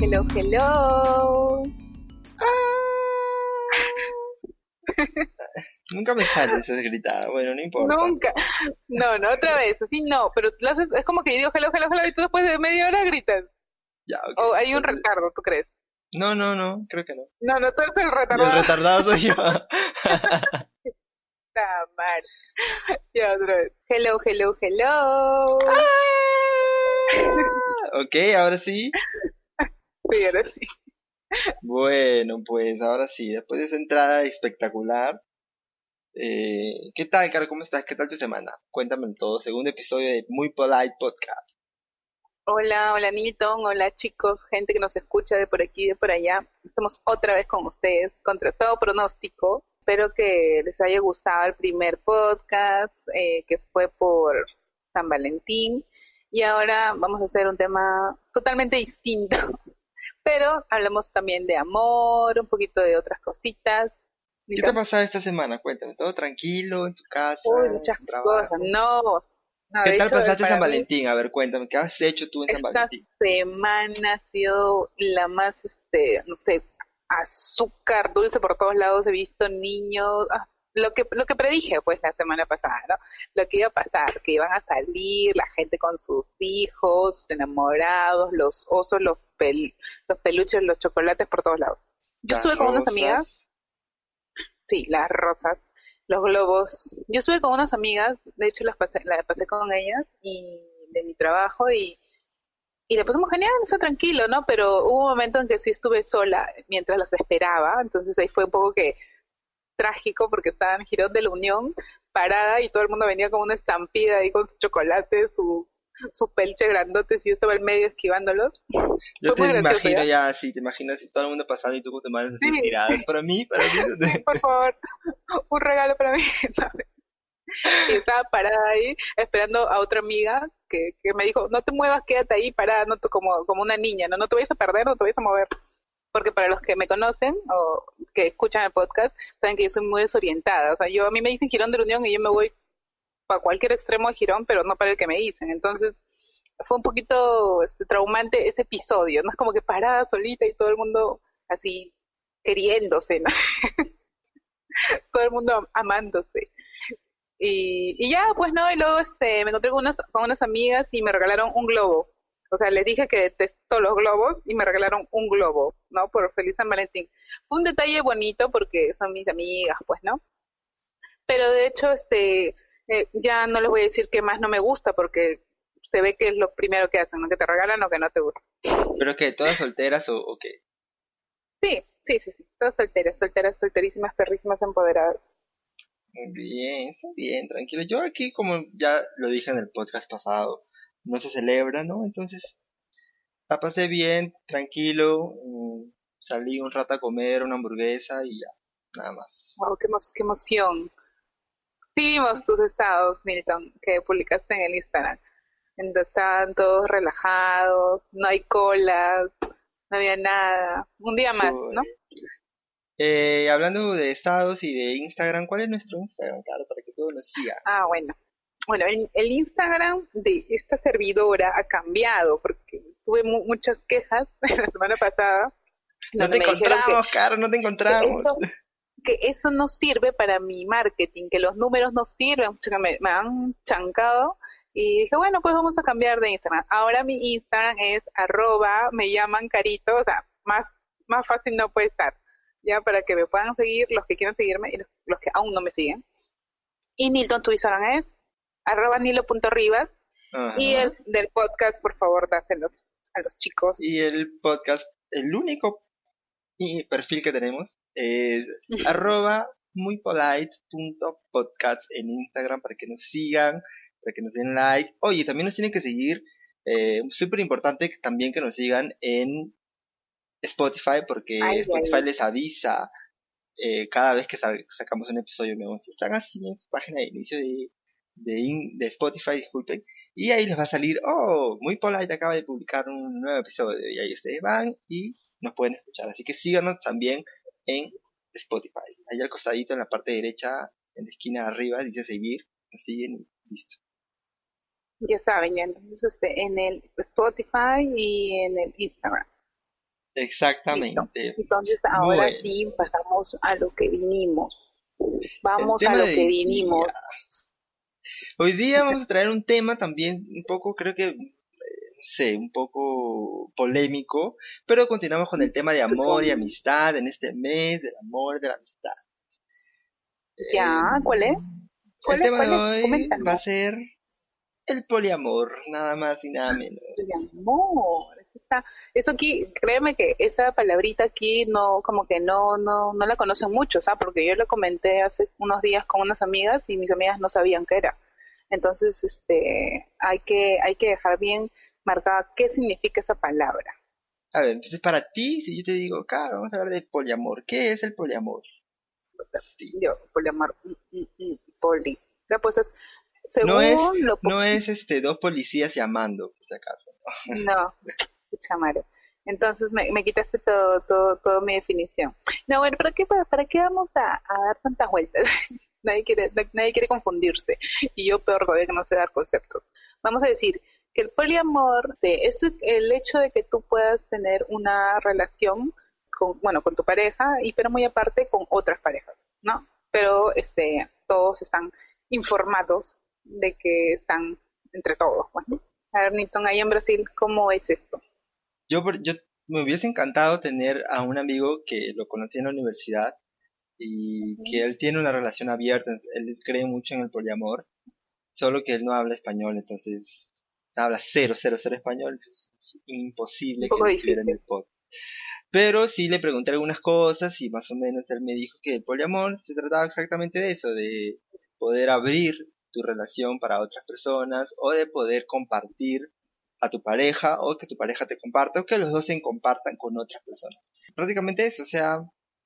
hello, hello. Nunca me sale esa gritada, bueno, no importa. Nunca. No, no, otra vez, así no, pero lo haces, es como que yo digo hello, hello, hello y tú después de media hora gritas. Ya, ok. O hay un retardo, ¿tú crees? No, no, no, creo que no. No, no, tú eres el retardado. el retardado soy yo. Puta madre. Ya otra vez. Hello, hello, hello. ok, ahora sí. Sí. Bueno, pues ahora sí, después de esa entrada espectacular. Eh, ¿Qué tal, Caro? ¿Cómo estás? ¿Qué tal tu semana? Cuéntame todo. Segundo episodio de Muy Polite Podcast. Hola, hola Nilton, hola chicos, gente que nos escucha de por aquí y de por allá. Estamos otra vez con ustedes, contra todo pronóstico. Espero que les haya gustado el primer podcast, eh, que fue por San Valentín. Y ahora vamos a hacer un tema totalmente distinto. Pero hablamos también de amor, un poquito de otras cositas. ¿Qué te ha pasado esta semana? Cuéntame. ¿Todo tranquilo en tu casa? Uy, muchas cosas. No, no, ¿Qué tal hecho, pasaste San mí- Valentín? A ver, cuéntame. ¿Qué has hecho tú en San Esta Valentín? semana ha sido la más, este, no sé, azúcar, dulce por todos lados. He visto niños, ah, lo que lo que predije, pues, la semana pasada, ¿no? Lo que iba a pasar, que iban a salir la gente con sus hijos, enamorados, los osos, los pel, los peluches, los chocolates por todos lados. Yo Las estuve con unas amigas, sí, las rosas, los globos. Yo estuve con unas amigas, de hecho las pasé, la pasé con ellas y de mi trabajo y y le pasamos genial, eso tranquilo, ¿no? Pero hubo un momento en que sí estuve sola mientras las esperaba, entonces ahí fue un poco que trágico porque estaba en Girón de la Unión, parada y todo el mundo venía como una estampida ahí con su chocolate, su, su pelche grandotes y yo estaba en medio esquivándolos. Yo te muy gracioso, imagino ya así, te imaginas todo el mundo pasando y tú con tus manos Sí. tiradas. Para mí, para mí. Sí, por favor, un regalo para mí, ¿sabes? Y estaba parada ahí esperando a otra amiga que, que me dijo, no te muevas, quédate ahí parada, no te- como, como una niña, ¿no? no te vayas a perder, no te vayas a mover. Porque para los que me conocen o que escuchan el podcast, saben que yo soy muy desorientada. O sea, yo a mí me dicen Girón de la Unión y yo me voy para cualquier extremo de Girón, pero no para el que me dicen. Entonces, fue un poquito este, traumante ese episodio, ¿no? Es como que parada solita y todo el mundo así queriéndose, ¿no? todo el mundo am- amándose. Y, y ya, pues no, y luego este, me encontré con unas, con unas amigas y me regalaron un globo. O sea, les dije que detesto los globos y me regalaron un globo, ¿no? Por Feliz San Valentín. Fue un detalle bonito porque son mis amigas, pues, ¿no? Pero de hecho, este, eh, ya no les voy a decir que más no me gusta porque se ve que es lo primero que hacen, ¿no? Que te regalan o que no te gusta. ¿Pero qué? ¿Todas solteras o, o qué? Sí, sí, sí, sí. Todas solteras, solteras, solterísimas, perrísimas, empoderadas. Bien, está bien, tranquilo. Yo aquí, como ya lo dije en el podcast pasado, no se celebra, ¿no? Entonces, la pasé bien, tranquilo, mm, salí un rato a comer una hamburguesa y ya, nada más. Wow, qué, emo- qué emoción. Sí vimos tus estados, Milton, que publicaste en el Instagram. En donde estaban todos relajados, no hay colas, no había nada. Un día más, ¿no? Eh, hablando de estados y de Instagram, ¿cuál es nuestro Instagram, claro, para que todos nos sigan? Ah, bueno. Bueno, el, el Instagram de esta servidora ha cambiado porque tuve mu- muchas quejas la semana pasada. No te que- encontramos, Caro, no te encontramos. eso, que eso no sirve para mi marketing, que los números no sirven, me, me han chancado. Y dije, bueno, pues vamos a cambiar de Instagram. Ahora mi Instagram es arroba, me llaman carito, o sea, más, más fácil no puede estar. Ya para que me puedan seguir los que quieran seguirme y los, los que aún no me siguen. Y Nilton, tu Instagram es arroba nilo.rivas. Ajá. Y el del podcast, por favor, dáselos a los chicos. Y el podcast, el único y perfil que tenemos es arroba muy polite.podcast en Instagram para que nos sigan, para que nos den like. Oye, también nos tienen que seguir, eh, súper importante también que nos sigan en Spotify porque Ay, Spotify ay. les avisa eh, cada vez que sa- sacamos un episodio nuevo. Si están así en su página de inicio de, de, in- de Spotify, disculpen, y ahí les va a salir, oh, muy polite acaba de publicar un nuevo episodio, y ahí ustedes van y nos pueden escuchar. Así que síganos también en Spotify. Ahí al costadito en la parte derecha, en la esquina de arriba, dice seguir, nos siguen y listo. Ya saben, ya entonces este, en el Spotify y en el Instagram. Exactamente. Entonces ahora sí pasamos a lo que vinimos. Vamos a lo que vinimos. Hoy día vamos a traer un tema también un poco, creo que, sé, un poco polémico, pero continuamos con el tema de amor y amistad en este mes del amor y de la amistad. Ya, ¿cuál es? el tema de hoy va a ser el poliamor, nada más y nada menos. Poliamor, está, eso aquí, créeme que esa palabrita aquí no, como que no, no, no la conocen mucho, ¿sabes? Porque yo lo comenté hace unos días con unas amigas y mis amigas no sabían qué era. Entonces, este, hay que, hay que dejar bien marcada qué significa esa palabra. A ver, entonces para ti, si yo te digo, claro, vamos a hablar de poliamor, ¿qué es el poliamor? Yo, poliamor, mm, mm, mm, poli. O pues es, según no es, no es este, dos policías llamando, por si acaso. No, escucha, Entonces me, me quitaste todo, todo, toda mi definición. No, bueno, ¿para qué, para, qué vamos a, a dar tantas vueltas? nadie quiere, nadie quiere confundirse. Y yo peor todavía que no sé dar conceptos. Vamos a decir que el poliamor es el hecho de que tú puedas tener una relación con, bueno, con tu pareja y pero muy aparte con otras parejas, ¿no? Pero este, todos están informados de que están entre todos, bueno. Pues, a ver, Newton, ahí en Brasil, ¿cómo es esto? Yo, yo me hubiese encantado tener a un amigo que lo conocí en la universidad y que él tiene una relación abierta, él cree mucho en el poliamor, solo que él no habla español, entonces habla cero, cero, cero español, es imposible que estuviera en el pod. Pero sí le pregunté algunas cosas y más o menos él me dijo que el poliamor se trataba exactamente de eso, de poder abrir tu relación para otras personas o de poder compartir a tu pareja o que tu pareja te comparta o que los dos se compartan con otras personas. Prácticamente eso, o sea,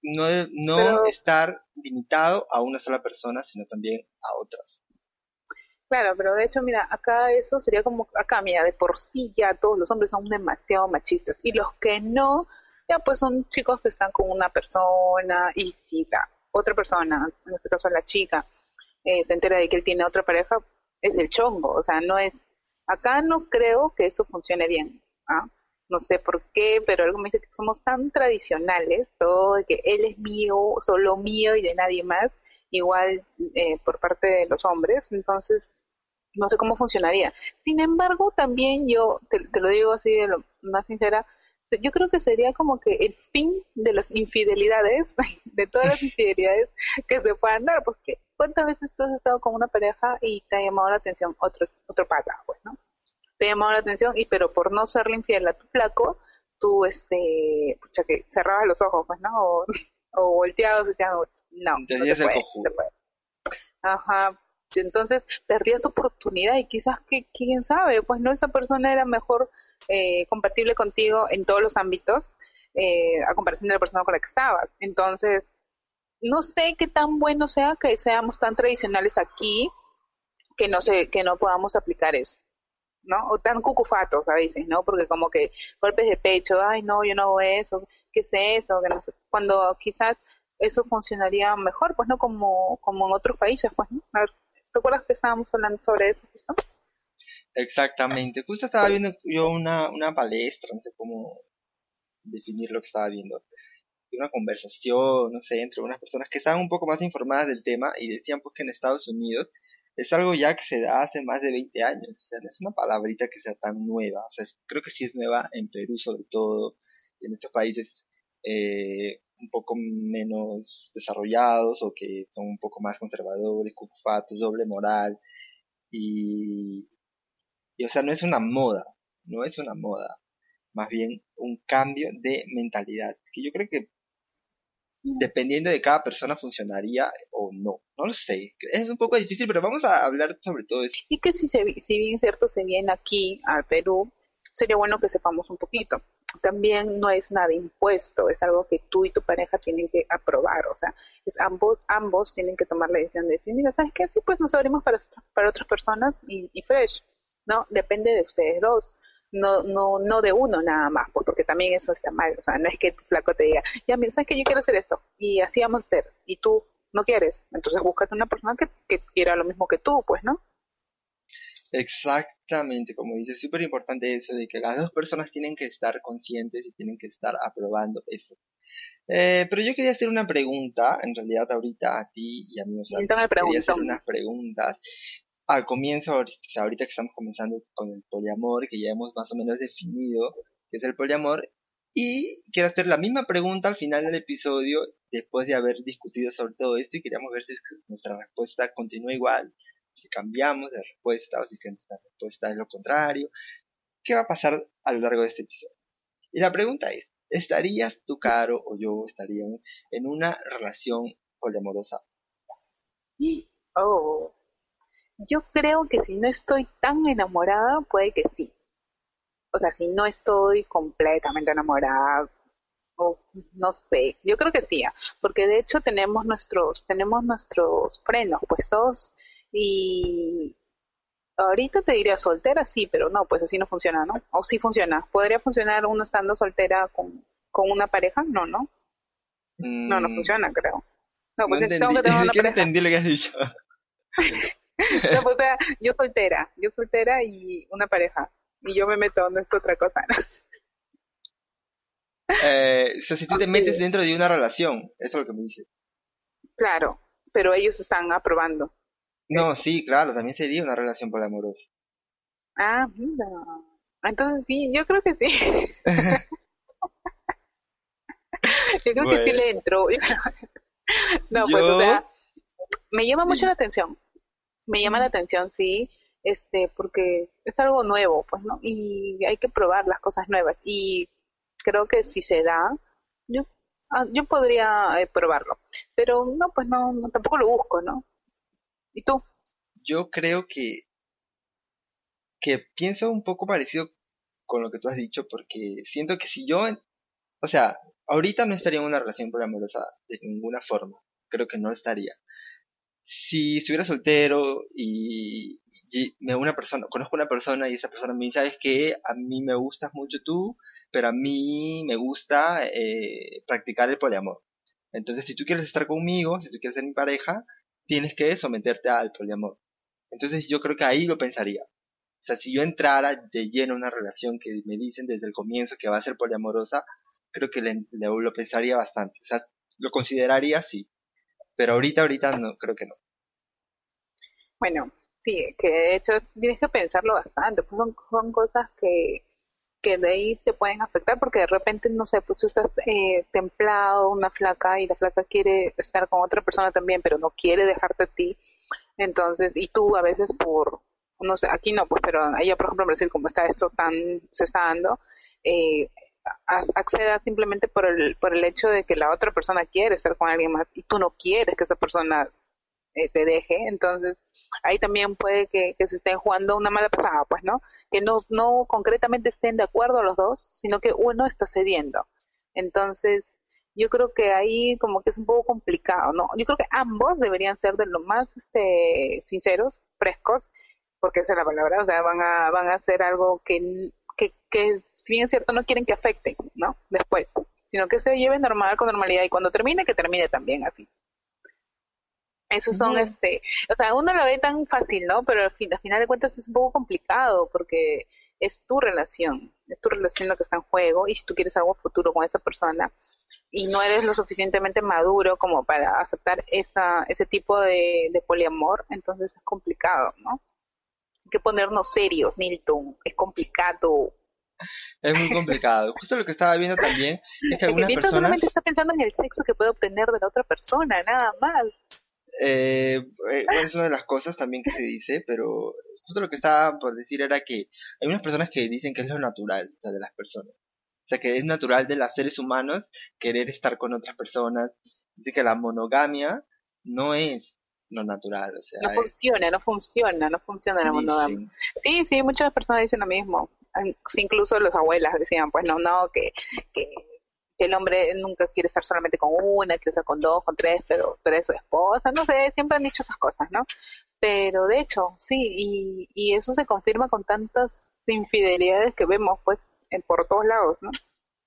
no, no estar limitado a una sola persona, sino también a otras. Claro, pero de hecho, mira, acá eso sería como, acá, mira, de por sí ya todos los hombres son demasiado machistas y los que no, ya pues son chicos que están con una persona y si la otra persona, en este caso la chica, eh, se entera de que él tiene otra pareja, es el chongo, o sea, no es, acá no creo que eso funcione bien, ¿ah? no sé por qué, pero algo me dice que somos tan tradicionales, todo de que él es mío, solo mío y de nadie más, igual eh, por parte de los hombres, entonces no sé cómo funcionaría. Sin embargo, también yo, te, lo digo así de lo más sincera, yo creo que sería como que el fin de las infidelidades, de todas las infidelidades que se puedan dar, porque ¿cuántas veces tú has estado con una pareja y te ha llamado la atención otro, otro pata, pues, ¿no? te llamaba la atención y pero por no serle infiel a tu flaco, tú, este, pucha, que cerrabas los ojos, pues, ¿no? O volteabas y decías, no, no te puede, Ajá, entonces perdías oportunidad y quizás que quién sabe pues no esa persona era mejor eh, compatible contigo en todos los ámbitos eh, a comparación de la persona con la que estabas. Entonces no sé qué tan bueno sea que seamos tan tradicionales aquí que no sé que no podamos aplicar eso ¿no? O tan cucufatos a veces, ¿no? Porque como que golpes de pecho, ay, no, yo no hago eso, ¿qué es eso? Que no sé. Cuando quizás eso funcionaría mejor, pues, ¿no? Como, como en otros países, pues, ¿no? A ver, ¿te acuerdas que estábamos hablando sobre eso justo? Exactamente. Justo estaba viendo yo una, una palestra, no sé cómo definir lo que estaba viendo. Una conversación, no sé, entre unas personas que estaban un poco más informadas del tema y decían pues que en Estados Unidos es algo ya que se da hace más de 20 años, o sea, no es una palabrita que sea tan nueva, o sea, creo que sí es nueva en Perú sobre todo, y en estos países eh, un poco menos desarrollados o que son un poco más conservadores, cucufatos, doble moral, y, y o sea, no es una moda, no es una moda, más bien un cambio de mentalidad, que yo creo que dependiendo de cada persona funcionaría o no. No lo sé. Es un poco difícil, pero vamos a hablar sobre todo eso. Y que si, se, si bien cierto se viene aquí al Perú, sería bueno que sepamos un poquito. También no es nada impuesto, es algo que tú y tu pareja tienen que aprobar, o sea, es ambos, ambos tienen que tomar la decisión de decir, mira, ¿sabes qué? Así pues nos abrimos para, para otras personas y, fresh, ¿no? Depende de ustedes dos no, no, no de uno nada más, porque también eso está mal, o sea, no es que tu flaco te diga, ya mira, sabes que yo quiero hacer esto, y así vamos a hacer, y tú no quieres, entonces búscate una persona que, que quiera lo mismo que tú, pues, ¿no? Exactamente, como dices, súper importante eso de que las dos personas tienen que estar conscientes y tienen que estar aprobando eso. Eh, pero yo quería hacer una pregunta, en realidad ahorita a ti y a mí, o sea, quería hacer unas preguntas. Al comienzo, ahorita que estamos comenzando con el poliamor, que ya hemos más o menos definido qué es el poliamor, y quiero hacer la misma pregunta al final del episodio, después de haber discutido sobre todo esto, y queríamos ver si nuestra respuesta continúa igual, si cambiamos de respuesta o si nuestra respuesta es lo contrario. ¿Qué va a pasar a lo largo de este episodio? Y la pregunta es, ¿Estarías tú, Caro, o yo estaríamos en una relación poliamorosa? Oh, yo creo que si no estoy tan enamorada, puede que sí. O sea, si no estoy completamente enamorada, o no sé, yo creo que sí, ¿ah? porque de hecho tenemos nuestros, tenemos nuestros frenos puestos y Ahorita te diría soltera, sí, pero no, pues así no funciona, ¿no? O sí funciona. ¿Podría funcionar uno estando soltera con, con una pareja? No, ¿no? No, no mm. funciona, creo. No, pues no tengo que tener una pareja. entendí lo que has dicho. no, pues, o sea, yo soltera, yo soltera y una pareja. Y yo me meto, no es otra cosa, ¿no? Eh, o sea, si tú te metes dentro de una relación, eso es lo que me dices. Claro, pero ellos están aprobando. No, sí, claro, también sería una relación poliamorosa. Ah, mira. Entonces sí, yo creo que sí. yo creo que sí le entró. no, pues o sea, me llama mucho la atención. Me llama la atención, sí, este, porque es algo nuevo, pues, ¿no? Y hay que probar las cosas nuevas. Y creo que si se da, yo, ah, yo podría eh, probarlo. Pero no, pues no, no, tampoco lo busco, ¿no? ¿Y? Yo creo que, que pienso un poco parecido con lo que tú has dicho, porque siento que si yo, o sea, ahorita no estaría en una relación poliamorosa de ninguna forma, creo que no estaría. Si estuviera soltero y, me una persona, conozco una persona y esa persona me dice, sabes que a mí me gustas mucho tú, pero a mí me gusta eh, practicar el poliamor. Entonces, si tú quieres estar conmigo, si tú quieres ser mi pareja, tienes que someterte al poliamor. Entonces yo creo que ahí lo pensaría. O sea, si yo entrara de lleno en una relación que me dicen desde el comienzo que va a ser poliamorosa, creo que lo pensaría bastante. O sea, lo consideraría sí. Pero ahorita, ahorita no, creo que no. Bueno, sí, que de hecho tienes que pensarlo bastante. Son, son cosas que, que de ahí te pueden afectar porque de repente, no sé, pues tú estás eh, templado, una flaca, y la flaca quiere estar con otra persona también, pero no quiere dejarte a ti. Entonces, y tú a veces por, no sé, aquí no, pues, pero allá, por ejemplo, en Brasil, como está esto tan, se está dando, eh, acceda simplemente por el, por el hecho de que la otra persona quiere estar con alguien más y tú no quieres que esa persona eh, te deje, entonces ahí también puede que, que, se estén jugando una mala pasada, pues, ¿no? Que no, no concretamente estén de acuerdo los dos, sino que uno está cediendo. Entonces, yo creo que ahí como que es un poco complicado, ¿no? Yo creo que ambos deberían ser de lo más este, sinceros, frescos, porque esa es la palabra, o sea, van a, van a hacer algo que, que, que, si bien es cierto, no quieren que afecte, ¿no? Después, sino que se lleve normal, con normalidad, y cuando termine, que termine también así. Esos son, este, o sea, uno lo ve tan fácil, ¿no? Pero al, fin, al final de cuentas es un poco complicado porque es tu relación, es tu relación lo que está en juego y si tú quieres algo futuro con esa persona y no eres lo suficientemente maduro como para aceptar esa, ese tipo de, de poliamor, entonces es complicado, ¿no? Hay que ponernos serios, Nilton, es complicado. Es muy complicado. Justo lo que estaba viendo también es que algunas Nilton solamente está pensando en el sexo que puede obtener de la otra persona, nada más. Eh, eh es una de las cosas también que se dice, pero justo lo que estaba por decir era que hay unas personas que dicen que es lo natural o sea, de las personas. O sea, que es natural de los seres humanos querer estar con otras personas. Dice que la monogamia no es lo natural. O sea, no funciona, no funciona, no funciona la monogamia. Sí, sí, muchas personas dicen lo mismo. Incluso las abuelas decían, pues no, no, que, que el hombre nunca quiere estar solamente con una, quiere estar con dos, con tres, pero, pero es su esposa, no sé, siempre han dicho esas cosas, ¿no? Pero de hecho, sí, y, y eso se confirma con tantas infidelidades que vemos, pues, en, por todos lados, ¿no?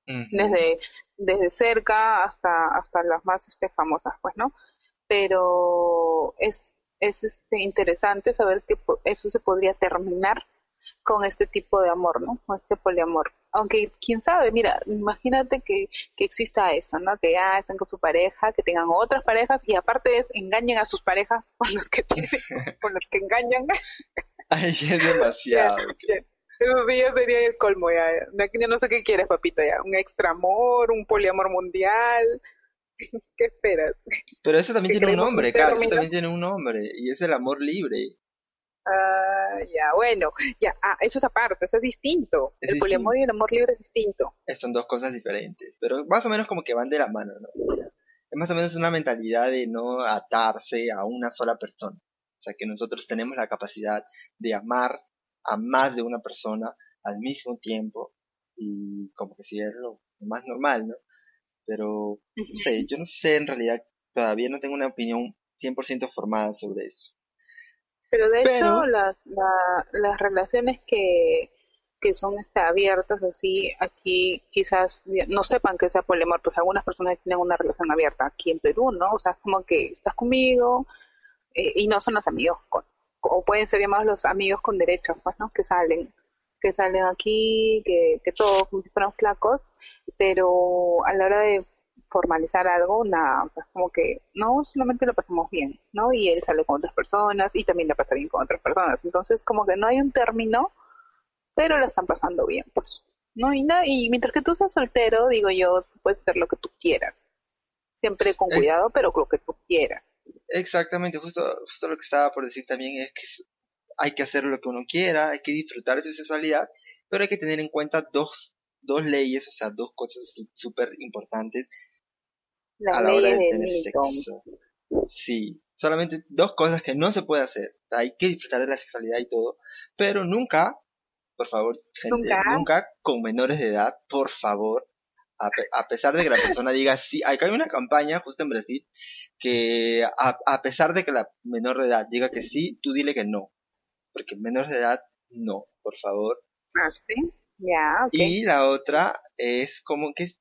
Desde, desde cerca hasta, hasta las más este, famosas, pues, ¿no? Pero es, es este, interesante saber que eso se podría terminar con este tipo de amor, ¿no? Con este poliamor. Aunque, quién sabe, mira, imagínate que, que exista esto, ¿no? Que ya estén con su pareja, que tengan otras parejas y aparte es engañen a sus parejas con los que tienen, con los que engañan. Ay, es demasiado. Eso sí ya sería el colmo ya. Ya no sé qué quieres, papito, ya. Un extra amor, un poliamor mundial. ¿Qué esperas? Pero eso también tiene un nombre, claro, eso también tiene un nombre, y es el amor libre. Ah, ya, bueno, ya, ah, eso es aparte, eso es distinto. el poliamor y el amor libre es distinto. Son dos cosas diferentes, pero más o menos como que van de la mano, ¿no? Es más o menos una mentalidad de no atarse a una sola persona. O sea, que nosotros tenemos la capacidad de amar a más de una persona al mismo tiempo y como que si es lo más normal, ¿no? Pero, no sé, yo no sé en realidad, todavía no tengo una opinión 100% formada sobre eso. Pero de hecho, las, las relaciones que, que son este, abiertas así, aquí quizás no sepan que sea poliamor, pues algunas personas tienen una relación abierta aquí en Perú, ¿no? O sea, es como que estás conmigo eh, y no son los amigos, con, o pueden ser llamados los amigos con derechos, pues, ¿no? Que salen, que salen aquí, que, que todos como si fueran flacos, pero a la hora de formalizar algo, nada, pues como que no solamente lo pasamos bien, ¿no? Y él sale con otras personas y también la pasa bien con otras personas. Entonces, como que no hay un término, pero lo están pasando bien, pues. ¿No? Y, nada, y mientras que tú seas soltero, digo yo, tú puedes hacer lo que tú quieras. Siempre con cuidado, pero lo que tú quieras. Exactamente, justo, justo lo que estaba por decir también es que hay que hacer lo que uno quiera, hay que disfrutar de su sexualidad, pero hay que tener en cuenta dos, dos leyes, o sea, dos cosas súper importantes a la hora de tener sexo. Sí, solamente dos cosas que no se puede hacer. Hay que disfrutar de la sexualidad y todo, pero nunca, por favor, gente, nunca, con menores de edad, por favor, a, pesar de que la persona diga sí, acá hay una campaña justo en Brasil que a, a, pesar de que la menor de edad diga que sí, tú dile que no, porque menores de edad no, por favor. Ah, sí, ya, Y la otra es como que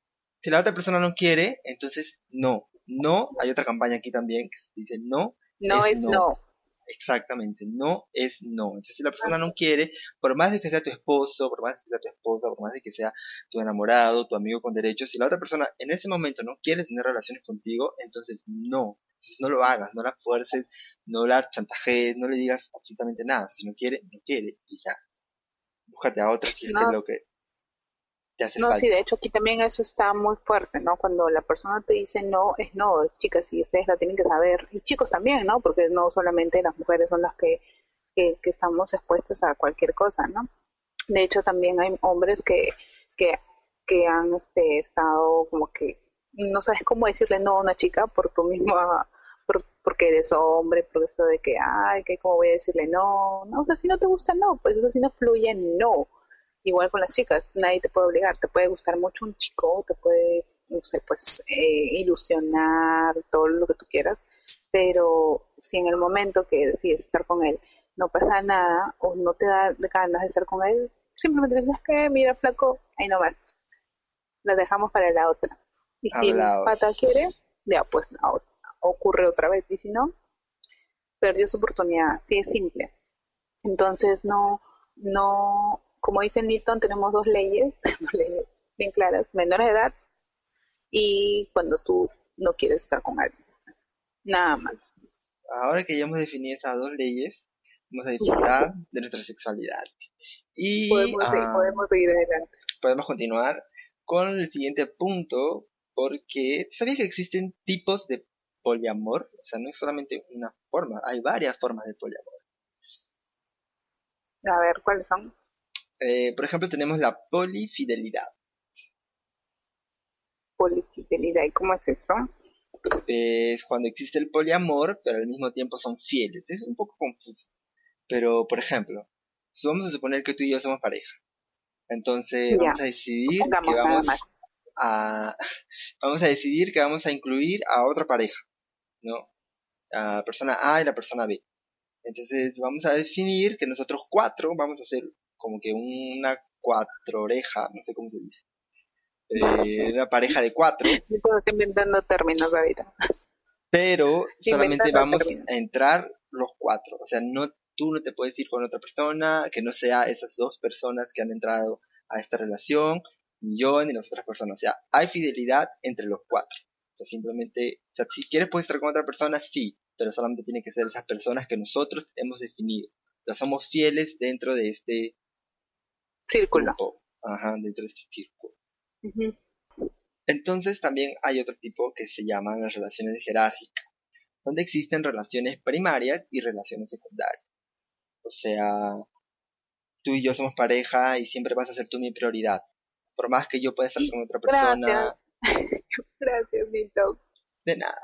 si la otra persona no quiere, entonces no. No, hay otra campaña aquí también que dice no. No es, no. Exactamente, no es no. Entonces, si la persona no quiere, por más de que sea tu esposo, por más de que sea tu esposa, por más de que sea tu enamorado, tu amigo con derechos, si la otra persona en ese momento no quiere tener relaciones contigo, entonces no. Entonces no lo hagas, no la fuerces, no la chantajees, no le digas absolutamente nada. Si no quiere, no quiere y ya. Búscate a otra si es lo que no, sí, de hecho aquí también eso está muy fuerte, ¿no? Cuando la persona te dice no, es no, chicas, y ustedes la tienen que saber, y chicos también, ¿no? Porque no solamente las mujeres son las que, que, estamos expuestas a cualquier cosa, ¿no? De hecho también hay hombres que, que, que han este, estado como que no sabes cómo decirle no a una chica por tu misma porque eres hombre, por eso de que, ay, que cómo voy a decirle no, no, o sea, si no te gusta, no, pues eso si no fluye, no igual con las chicas, nadie te puede obligar, te puede gustar mucho un chico, te puedes, no sé, pues eh, ilusionar, todo lo que tú quieras, pero si en el momento que decides estar con él no pasa nada o no te da ganas de estar con él, simplemente dices que mira flaco, ahí no vas, la dejamos para la otra. Y si el pata quiere, ya pues otra. ocurre otra vez, y si no, perdió su oportunidad, sí es simple. Entonces no, no como dice Newton, tenemos dos leyes, bien claras, menores de edad y cuando tú no quieres estar con alguien. Nada más. Ahora que ya hemos definido esas dos leyes, vamos a disfrutar de nuestra sexualidad. Y podemos, ah, podemos seguir adelante. Podemos continuar con el siguiente punto, porque ¿sabías que existen tipos de poliamor? O sea, no es solamente una forma, hay varias formas de poliamor. A ver, ¿cuáles son? Eh, por ejemplo, tenemos la polifidelidad. Polifidelidad, ¿y cómo es eso? Es cuando existe el poliamor, pero al mismo tiempo son fieles. Es un poco confuso. Pero, por ejemplo, vamos a suponer que tú y yo somos pareja. Entonces, vamos a decidir que vamos a, vamos a decidir que vamos a incluir a otra pareja, ¿no? A la persona A y la persona B. Entonces, vamos a definir que nosotros cuatro vamos a ser como que una cuatro oreja, no sé cómo se dice. Eh, una pareja de cuatro. Estoy inventando términos ahorita. Pero solamente vamos a entrar los cuatro. O sea, no, tú no te puedes ir con otra persona que no sea esas dos personas que han entrado a esta relación, ni yo ni las otras personas. O sea, hay fidelidad entre los cuatro. O sea, simplemente, o sea, si quieres puedes estar con otra persona, sí, pero solamente tiene que ser esas personas que nosotros hemos definido. O sea, somos fieles dentro de este círculo. Ajá, dentro de este círculo. Entonces también hay otro tipo que se llaman las relaciones jerárquicas, donde existen relaciones primarias y relaciones secundarias. O sea, tú y yo somos pareja y siempre vas a ser tú mi prioridad. Por más que yo pueda estar con otra persona. Gracias, Gracias Milton. De nada.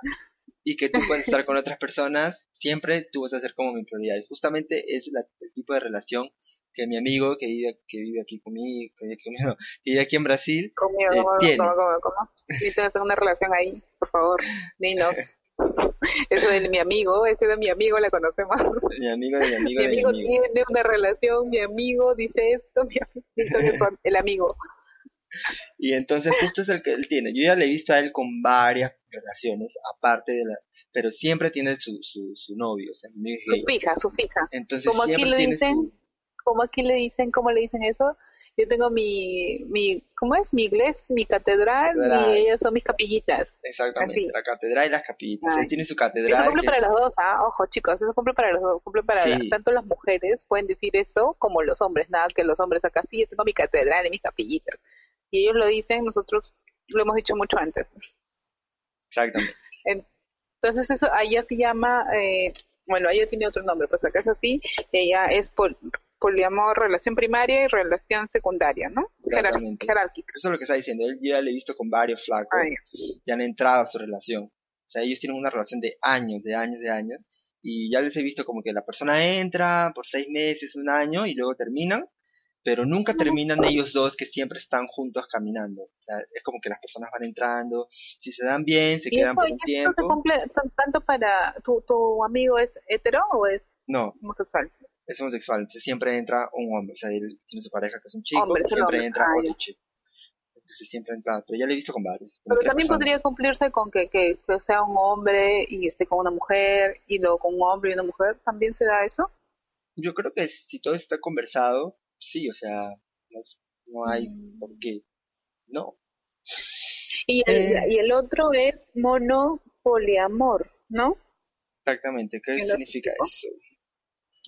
Y que tú puedes estar con otras personas, siempre tú vas a ser como mi prioridad. Y justamente es el tipo de relación que mi amigo que vive, que vive aquí conmigo, que vive aquí, conmigo, que vive aquí en Brasil, conmigo, eh, ¿cómo, tiene. ¿cómo, cómo, cómo? Tengo una relación ahí, por favor, dinos. Eso de mi amigo, ese de mi amigo la conocemos. Mi amigo de mi amigo mi de mi amigo amigo. tiene una relación, mi amigo dice esto, mi amigo su- el amigo. Y entonces justo es el que él tiene. Yo ya le he visto a él con varias relaciones, aparte de la... Pero siempre tiene su, su, su novio, o sea, amigo Su fija, su fija. Entonces Como aquí tiene dicen, su- como aquí le dicen, ¿cómo le dicen eso? Yo tengo mi, mi, ¿cómo es? Mi iglesia, mi catedral, Catedral. y ellas son mis capillitas. Exactamente, así. la catedral y las capillitas. Ay. Él tiene su Eso catedral. cumple que para es- los dos, ¿ah? Ojo, chicos, eso cumple para los dos. Cumple para Sí. tanto las mujeres pueden decir eso como los hombres. Nada, que los hombres acá sí, yo tengo mi catedral y mis capillitas. Y ellos lo dicen, nosotros lo hemos dicho mucho antes. Exactamente. Entonces eso, ella se llama, eh, bueno, ella tiene otro nombre, pues acá es así, ella es pol- poliamor, relación primaria y relación secundaria, ¿no? Jerárquica. Eso es lo que está diciendo. Él ya le he visto con varios flacos Ah, ya. han entrado a su relación. O sea, ellos tienen una relación de años, de años, de años. Y ya les he visto como que la persona entra por seis meses, un año y luego terminan. Pero nunca terminan ellos dos que siempre están juntos caminando. O sea, es como que las personas van entrando. Si se dan bien, se ¿Y quedan eso, por un y esto se tiempo. cumple tan- tanto para, ¿tu, tu amigo es hetero o es No, homosexual? Es homosexual. Entonces siempre entra un hombre. O sea, él tiene su pareja que es un chico. Hombre, siempre hombre. entra Ah, otro ya. chico. Entonces siempre entra. Pero ya le he visto con varios. Pero también personas. podría cumplirse con que, que, que sea un hombre y esté con una mujer y luego con un hombre y una mujer. ¿También se da eso? Yo creo que si todo está conversado, sí, o sea, no, no hay Mm. por qué. No, Y el, Eh. y el otro es monopoliamor, ¿no? exactamente. ¿Qué ¿El otro significa eso?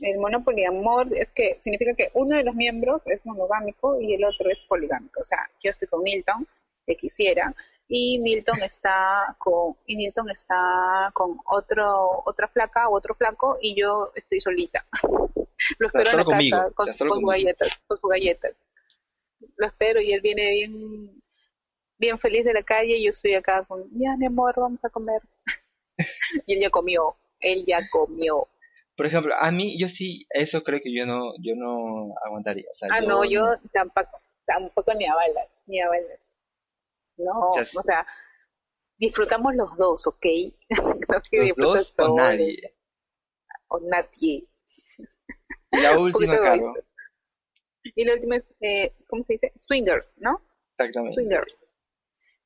El monopoliamor es que significa que uno de los miembros es monogámico y el otro es poligámico. O sea, yo estoy con Nilton, que quisiera, y Nilton está con y Nilton está con otro otra flaca o otro flaco y yo estoy solita. Lo espero en la conmigo, casa con, con sus galletas, con sus galletas. Lo espero y él viene bien bien feliz de la calle y yo estoy acá con, ya mi amor, vamos a comer. y él ya comió, él ya comió. Por ejemplo, a mí, yo sí, eso creo que yo no, yo no aguantaría. O sea, Ah, no, yo tampoco, tampoco ni a balas, ni a balas. No, O sea, o sea, disfrutamos los dos, ¿ok? No que los disfrutas dos o nadie. O nadie. Y la última, Caro. Y la última es, eh, ¿cómo se dice? Swingers, ¿no? exactamente. Swingers.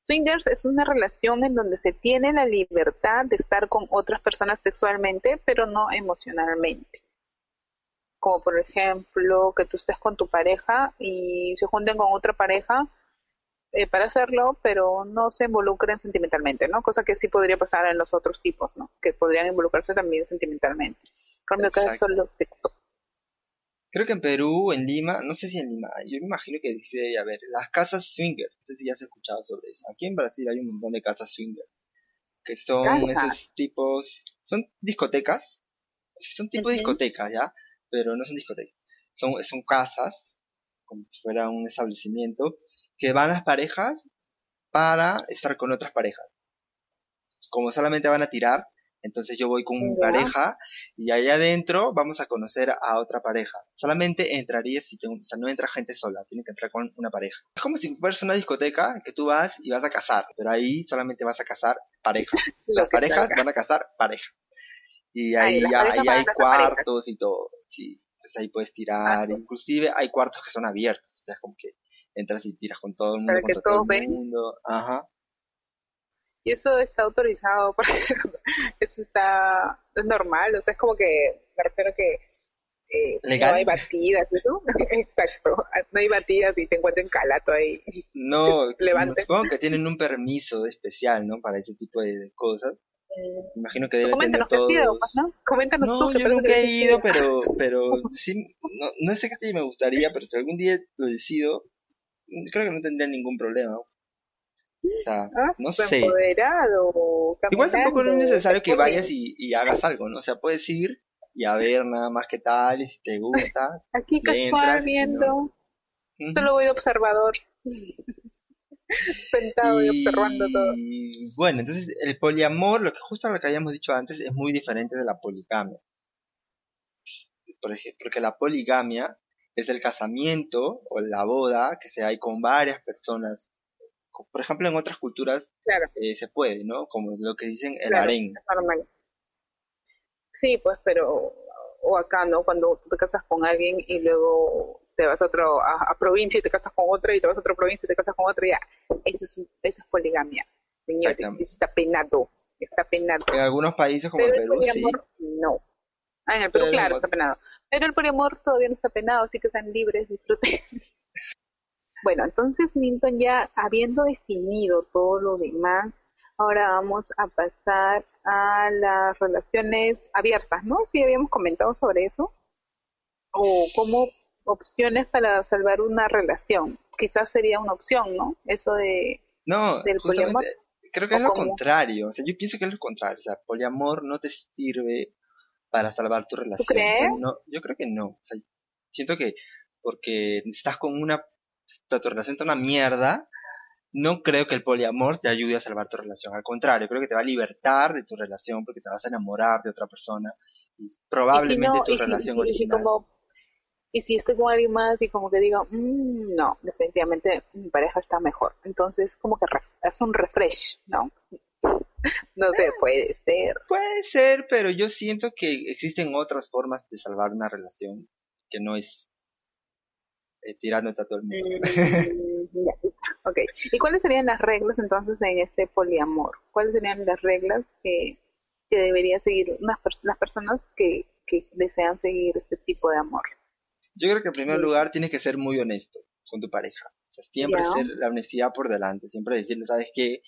Swingers es una relación en donde se tiene la libertad de estar con otras personas sexualmente, pero no emocionalmente. Como por ejemplo, que tú estés con tu pareja y se junten con otra pareja eh, para hacerlo, pero no se involucren sentimentalmente, ¿no? Cosa que sí podría pasar en los otros tipos, ¿no? Que podrían involucrarse también sentimentalmente. En cambio, acá es solo sexo. Creo que en Perú, en Lima, no sé si en Lima, yo me imagino que dice, a ver, las casas swinger, no sé si ya has escuchado sobre eso. Aquí en Brasil hay un montón de casas swinger, que son esos tipos, son discotecas, son tipo discotecas, ¿ya? Pero no son discotecas, son, son casas, como si fuera un establecimiento, que van las parejas para estar con otras parejas. Como solamente van a tirar, entonces yo voy con mi pareja y allá adentro vamos a conocer a otra pareja. Solamente entraría si tengo, o sea, no entra gente sola, tiene que entrar con una pareja. Es como si fueras una discoteca que tú vas y vas a casar, pero ahí solamente vas a casar pareja. Las parejas van a casar pareja. Y ahí, ya- ahí hay cuartos y todo. Sí, entonces ahí puedes tirar. Ah, sí. Inclusive hay cuartos que son abiertos. O sea, es como que entras y tiras con todo el mundo, Para que contra todo todos el ven. mundo. Ajá. Y eso está autorizado, eso está, es normal, o sea, es como que, me refiero que eh, no hay batidas, ¿no? Exacto, no hay batidas y te encuentran calato ahí. No, supongo que tienen un permiso especial, ¿no? Para ese tipo de cosas. Mm. Imagino que debe Coméntanos tener todos... Pues, ¿no? Coméntanos no, tú. yo nunca he ido, pero, pero sí, no, no sé qué me gustaría, pero si algún día lo decido, creo que no tendría ningún problema. O sea, ah, no sé. Igual tampoco no es necesario que vayas y, y, hagas algo, ¿no? O sea, puedes ir y a ver nada más qué tal, y si te gusta. Aquí casual viendo. Solo voy de observador. Sentado y, observando todo. Bueno, entonces el poliamor, lo que justo lo que habíamos dicho antes, es muy diferente de la poligamia. Por ejemplo, porque la poligamia es el casamiento o la boda que se hay con varias personas. Por ejemplo, en otras culturas eh, se puede, ¿no? Como lo que dicen el claro, Sí, pues, pero o acá, ¿no? Cuando te casas con alguien y luego te vas a otro a, provincia y te casas con otra y te vas a otra provincia y te casas con otra, ya. Eso es, eso es poligamia, señores. Está penado. Está penado. En algunos países como el Perú, sí. No. Ah, en el Perú, claro, está penado. Pero el poliamor todavía no está penado, así que sean libres, disfruten. Bueno, entonces Milton ya habiendo definido todo lo demás, ahora vamos a pasar a las relaciones abiertas, ¿no? Sí, habíamos comentado sobre eso. O como opciones para salvar una relación. Quizás sería una opción, ¿no? Eso de no, del poliamor. Creo que es lo contrario. O sea, yo pienso que es lo contrario. O sea, poliamor no te sirve para salvar tu relación. ¿Tú crees? no, yo creo que no. O sea, siento que porque estás con una tu relación está una mierda, no creo que el poliamor te ayude a salvar tu relación. Al contrario, creo que te va a libertar de tu relación porque te vas a enamorar de otra persona y probablemente tu relación original. y si estoy con alguien más y como que digo, mm, no, definitivamente mi pareja está mejor. Entonces, como que es un refresh, ¿no? no sé, puede ser. Puede ser, pero yo siento que existen otras formas de salvar una relación que no es tirándote a todo el mundo. Mm, ok. ¿Y cuáles serían las reglas entonces en este poliamor? ¿Cuáles serían las reglas que, que deberían seguir las personas que, que desean seguir este tipo de amor? Yo creo que en primer lugar tienes que ser muy honesto con tu pareja. O sea, siempre ser la honestidad por delante, siempre decirle, ¿sabes qué?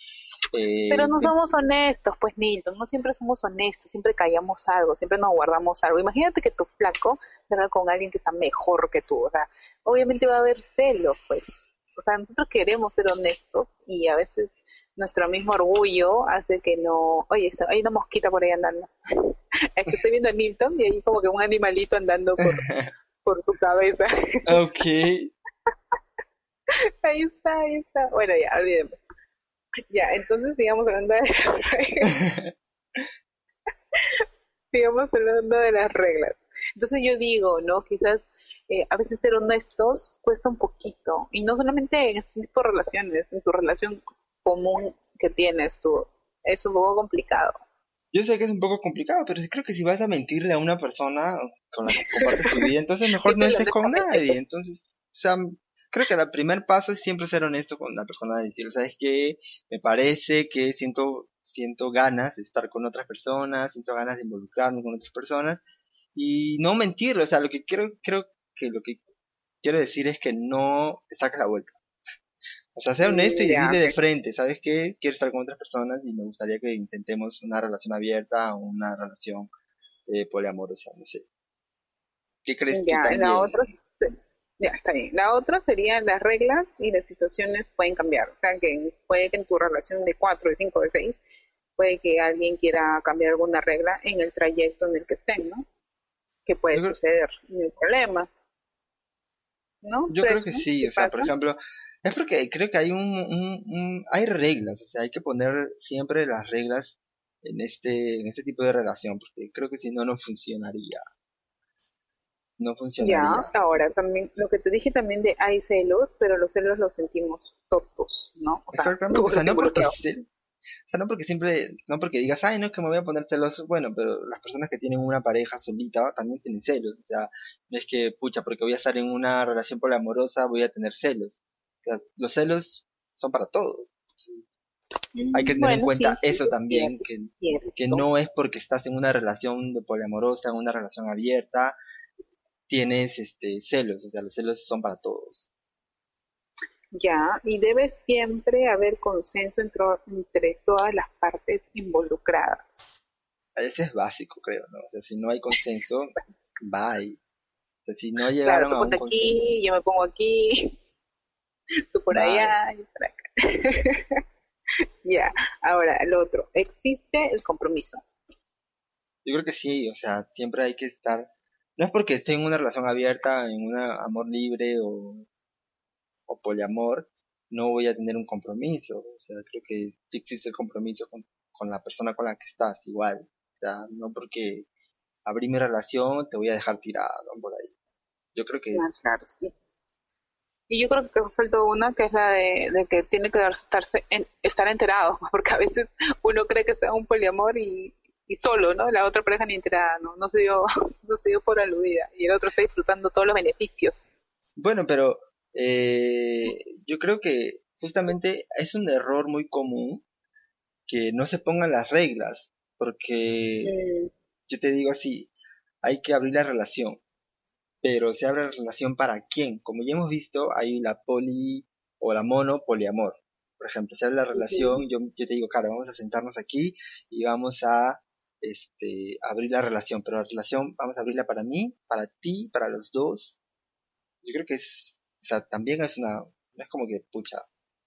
Eh, Pero no somos honestos, pues Nilton, no siempre somos honestos, siempre callamos algo, siempre nos guardamos algo. Imagínate que tu flaco salga con alguien que está mejor que tú, o sea, obviamente va a haber celos, pues. O sea, nosotros queremos ser honestos y a veces nuestro mismo orgullo hace que no... Oye, hay una mosquita por ahí andando. es que estoy viendo a Nilton y hay como que un animalito andando por, por su cabeza. ok. ahí está, ahí está. Bueno, ya, olvidemos. Ya, entonces sigamos hablando de las reglas. sigamos hablando de las reglas. Entonces yo digo, ¿no? Quizás eh, a veces ser honestos cuesta un poquito. Y no solamente en este tipo de relaciones, en tu relación común que tienes tú. Es un poco complicado. Yo sé que es un poco complicado, pero creo que si vas a mentirle a una persona con la que compartes tu vida, entonces mejor no estés con nadie. Entonces, o sea, creo que el primer paso es siempre ser honesto con la persona, decir, ¿sabes qué? Me parece que siento, siento ganas de estar con otras personas, siento ganas de involucrarme con otras personas y no mentir, o sea, lo que quiero, creo que lo que quiero decir es que no te saques la vuelta. O sea, sea honesto y decirle de frente, ¿sabes qué? Quiero estar con otras personas y me gustaría que intentemos una relación abierta o una relación eh, poliamorosa, no sé. ¿Qué crees que también... La otra, ya, está bien. La otra sería las reglas y las situaciones pueden cambiar. O sea, que puede que en tu relación de cuatro, de cinco, de seis, puede que alguien quiera cambiar alguna regla en el trayecto en el que estén, ¿no? Que puede suceder, no hay problema. ¿No? Yo creo que sí, o sea, por ejemplo, es porque creo que hay un, un, hay reglas, o sea, hay que poner siempre las reglas en este, en este tipo de relación, porque creo que si no, no funcionaría no funcionaría. Ya, ahora también, lo que te dije también de hay celos, pero los celos los sentimos todos, ¿no? Exactamente, o sea, no porque, o sea, no porque siempre, no porque digas, ay, no es que me voy a poner celoso, bueno, pero las personas que tienen una pareja solita también tienen celos, o sea, no es que, pucha, porque voy a estar en una relación poliamorosa voy a tener celos. O sea, los celos son para todos. Hay que tener en cuenta eso también, que, que no es porque estás en una relación de poliamorosa, en una relación abierta, tienes este celos, o sea, los celos son para todos. Ya, y debe siempre haber consenso entre, entre todas las partes involucradas. Ese es básico, creo, ¿no? O sea, si no hay consenso, bye. O sea, si no llegaron claro, tú a un aquí, yo me pongo aquí, tú por allá, y por acá. ya, ahora, el otro, existe el compromiso. Yo creo que sí, o sea, siempre hay que estar, no es porque esté en una relación abierta, en un amor libre o, o poliamor, no voy a tener un compromiso, o sea, creo que sí existe el compromiso con, con la persona con la que estás, igual, o sea, no porque abrí mi relación te voy a dejar tirado, por ahí. Yo creo que... Ah, claro, sí. Y yo creo que falta una que es la de, que tiene que estarse en, estar enterado, porque a veces uno cree que está un poliamor y, y solo, ¿no? La otra pareja ni enterada, ¿no? No se dio, no se dio por aludida y el otro está disfrutando todos los beneficios. Bueno, pero eh, yo creo que justamente es un error muy común que no se pongan las reglas, porque yo te digo así, hay que abrir la relación, pero se abre la relación para quién. Como ya hemos visto, hay la poli o la mono poliamor. Por ejemplo, se abre la relación, yo, yo te digo, claro, vamos a sentarnos aquí y vamos a este, abrir la relación, pero la relación vamos a abrirla para mí, para ti, para los dos. Yo creo que es, o sea, también es una, no es como que, pucha,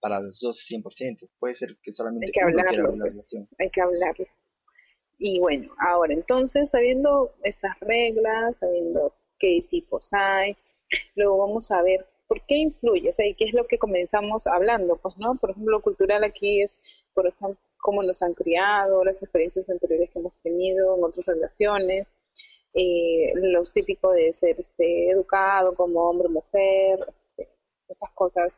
para los dos 100%, puede ser que solamente hay que hablarlo, la pues. relación. Hay que hablarlo. Y bueno, ahora entonces, sabiendo estas reglas, sabiendo qué tipos hay. Luego vamos a ver por qué influye, o sea, y qué es lo que comenzamos hablando, pues, ¿no? Por ejemplo, lo cultural aquí es, por ejemplo, cómo nos han criado, las experiencias anteriores que hemos tenido en otras relaciones, eh, los típicos de ser este, educado como hombre, mujer, este, esas cosas.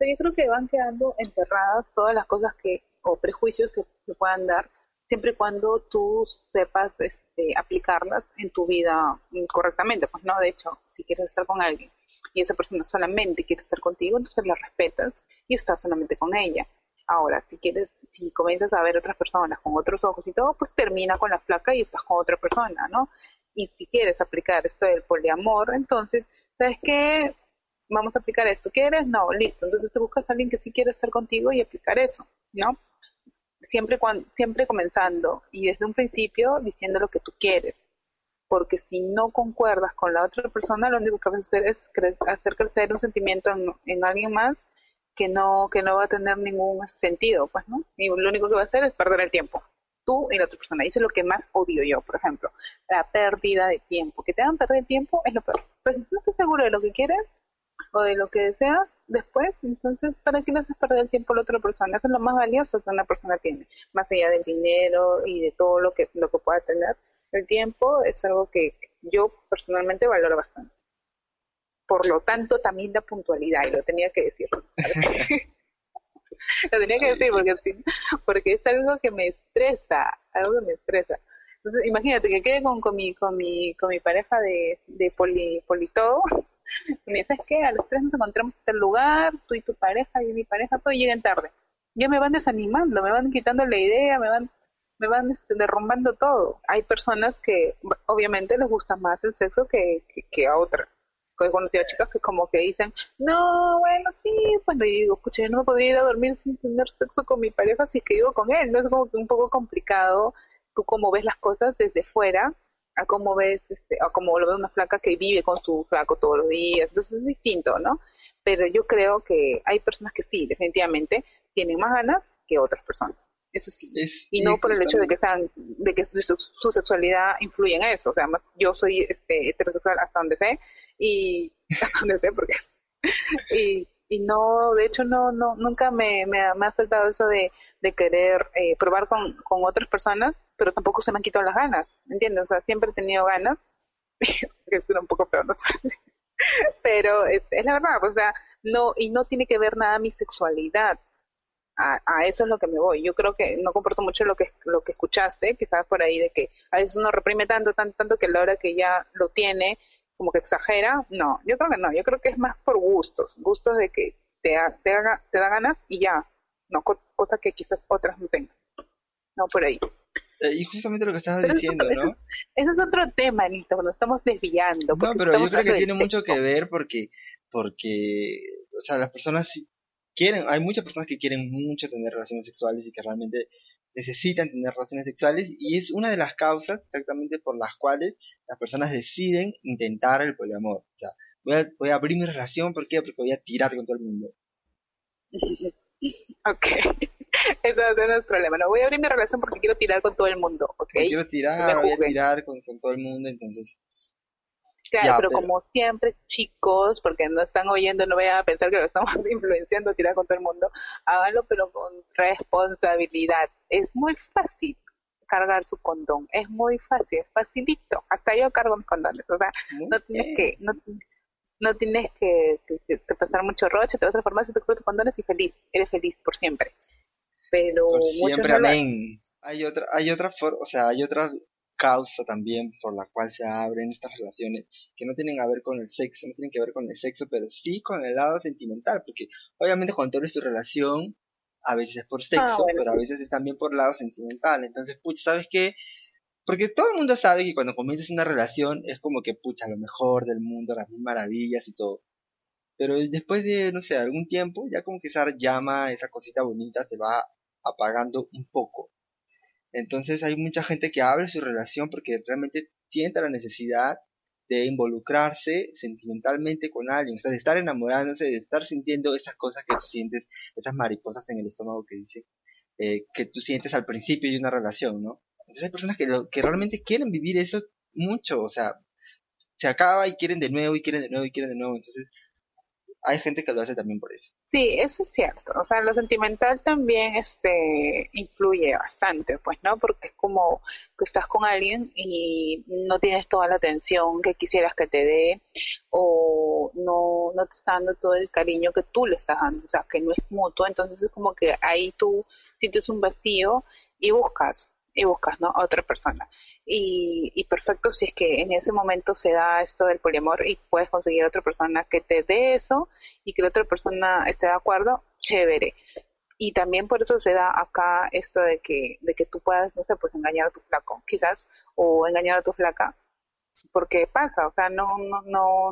yo creo que van quedando enterradas todas las cosas que, o prejuicios que se puedan dar siempre y cuando tú sepas este, aplicarlas en tu vida correctamente. Pues no, de hecho, si quieres estar con alguien y esa persona solamente quiere estar contigo, entonces la respetas y estás solamente con ella. Ahora, si quieres, si comienzas a ver otras personas con otros ojos y todo, pues termina con la flaca y estás con otra persona, ¿no? Y si quieres aplicar esto del poliamor, entonces, ¿sabes qué? Vamos a aplicar esto. ¿Quieres? No, listo. Entonces te buscas a alguien que sí quiere estar contigo y aplicar eso, ¿no? siempre, cuando, siempre comenzando y desde un principio diciendo lo que tú quieres. Porque si no concuerdas con la otra persona, lo único que vas a hacer es hacer crecer un sentimiento en, alguien más que no, que no va a tener ningún sentido, pues, ¿no? Y lo único que va a hacer es perder el tiempo. Tú y la otra persona. Y eso es lo que más odio yo, por ejemplo. La pérdida de tiempo. Que te hagan perder el tiempo es lo peor. Pero si tú estás seguro de lo que quieres, o de lo que deseas después, entonces, ¿para qué le haces perder el tiempo a la otra persona? Eso es lo más valioso que una persona tiene, más allá del dinero y de todo lo que, lo que pueda tener. El tiempo es algo que yo personalmente valoro bastante. Por lo tanto, también la puntualidad, y lo tenía que decir. lo tenía que decir porque, porque es algo que me estresa, algo que me estresa. Entonces, imagínate que quede con, con, mi, con, mi, con mi pareja de, de poli, politodo y me dices que a los tres nos encontramos en este lugar, tú y tu pareja y mi pareja, todo lleguen tarde. Ya me van desanimando, me van quitando la idea, me van me van este, derrumbando todo. Hay personas que obviamente les gusta más el sexo que, que, a otras. He conocido chicas que como que dicen, no, bueno, sí, bueno, y digo, escucha, yo no me podría ir a dormir sin tener sexo con mi pareja si es que vivo con él, ¿no? Es como que un poco complicado tú como ves las cosas desde fuera a cómo ves, este, a cómo lo ve una flaca que vive con su flaco todos los días. Entonces es distinto, ¿no? Pero yo creo que hay personas que sí, definitivamente, tienen más ganas que otras personas. Eso sí. y no por el hecho de que sean, de que su, sexualidad influye en eso. O sea, yo soy este, heterosexual hasta donde sé y sé porque y, y no, de hecho no, no, nunca me, me, me ha saltado eso de de querer eh, probar con, con, otras personas, pero tampoco se me han quitado las ganas, ¿me entiendes? O sea, siempre he tenido ganas, que es un poco peor, ¿no? pero es, es, la verdad, o sea, no, y no tiene que ver nada mi sexualidad, a, a, eso es lo que me voy. Yo creo que no comporto mucho lo que lo que escuchaste, quizás por ahí de que a veces uno reprime tanto, tanto, tanto que a la hora que ya lo tiene, como que exagera. No, yo creo que no. Yo creo que es más por gustos, gustos de que te, te, haga, te da ganas y ya, no cosa que quizás otras no tengan. No, por ahí. Eh, y justamente lo que estabas diciendo, ¿no? Ese es, otro tema, Anita, nos estamos desviando. No, pero yo creo que tiene mucho que ver porque, porque, o sea, las personas quieren, hay muchas personas que quieren mucho tener relaciones sexuales y que realmente necesitan tener relaciones sexuales y es una de las causas exactamente por las cuales las personas deciden intentar el poliamor. O sea, voy a, voy a abrir mi relación, ¿por qué? Porque voy a tirar con todo el mundo. Ok, eso no es problema. No voy a abrir mi relación porque quiero tirar con todo el mundo, ¿ok? quiero tirar, voy a tirar con, con todo el mundo, entonces Claro, pero, como siempre, chicos, porque no están oyendo, no vayan a pensar que lo estamos influenciando tirar con todo el mundo, háganlo pero con responsabilidad. Es muy fácil cargar su condón, es muy fácil, es facilito. Hasta yo cargo mis condones, o sea, no tienes que, no, no tienes que, pasar mucho roche, te vas a la farmacia, te compras tus condones y feliz, eres feliz por siempre. Pero siempre, amén. Hay otra, hay otra forma, o sea, hay otras causa también por la cual se abren estas relaciones que no tienen que ver con el sexo, no tienen que ver con el sexo, pero sí con el lado sentimental, porque obviamente cuando tú eres tu relación, a veces es por ah, sexo, pero a veces es también por el lado sentimental. Entonces, pucha, ¿sabes qué? Porque todo el mundo sabe que cuando comienzas una relación es como que, pucha, lo mejor del mundo, las mil maravillas y todo. Pero después de, no sé, algún tiempo, ya como que esa llama, esa cosita bonita se va apagando un poco. Entonces hay mucha gente que abre su relación porque realmente siente la necesidad de involucrarse sentimentalmente con alguien, o sea, de estar enamorándose, de estar sintiendo esas cosas que tú sientes, esas mariposas en el estómago que dice, eh, que tú sientes al principio de una relación, ¿no? Entonces hay personas que, que realmente quieren vivir eso mucho, o sea, se acaba y quieren de nuevo y quieren de nuevo y quieren de nuevo, entonces hay gente que lo hace también por eso. Sí, eso es cierto. O sea, lo sentimental también este influye bastante, pues, ¿no? Porque es como que estás con alguien y no tienes toda la atención que quisieras que te dé o no, no te está dando todo el cariño que tú le estás dando, o sea, que no es mutuo. Entonces es como que ahí tú sientes un vacío y buscas, y buscas, ¿no? A otra persona y, perfecto si es que en ese momento se da esto del poliamor y puedes conseguir a otra persona que te dé eso y que la otra persona esté de acuerdo, chévere. Y también por eso se da acá esto de que, de que tú puedas, no sé, pues engañar a tu flaco, quizás, o engañar a tu flaca, porque pasa, o sea, no, no,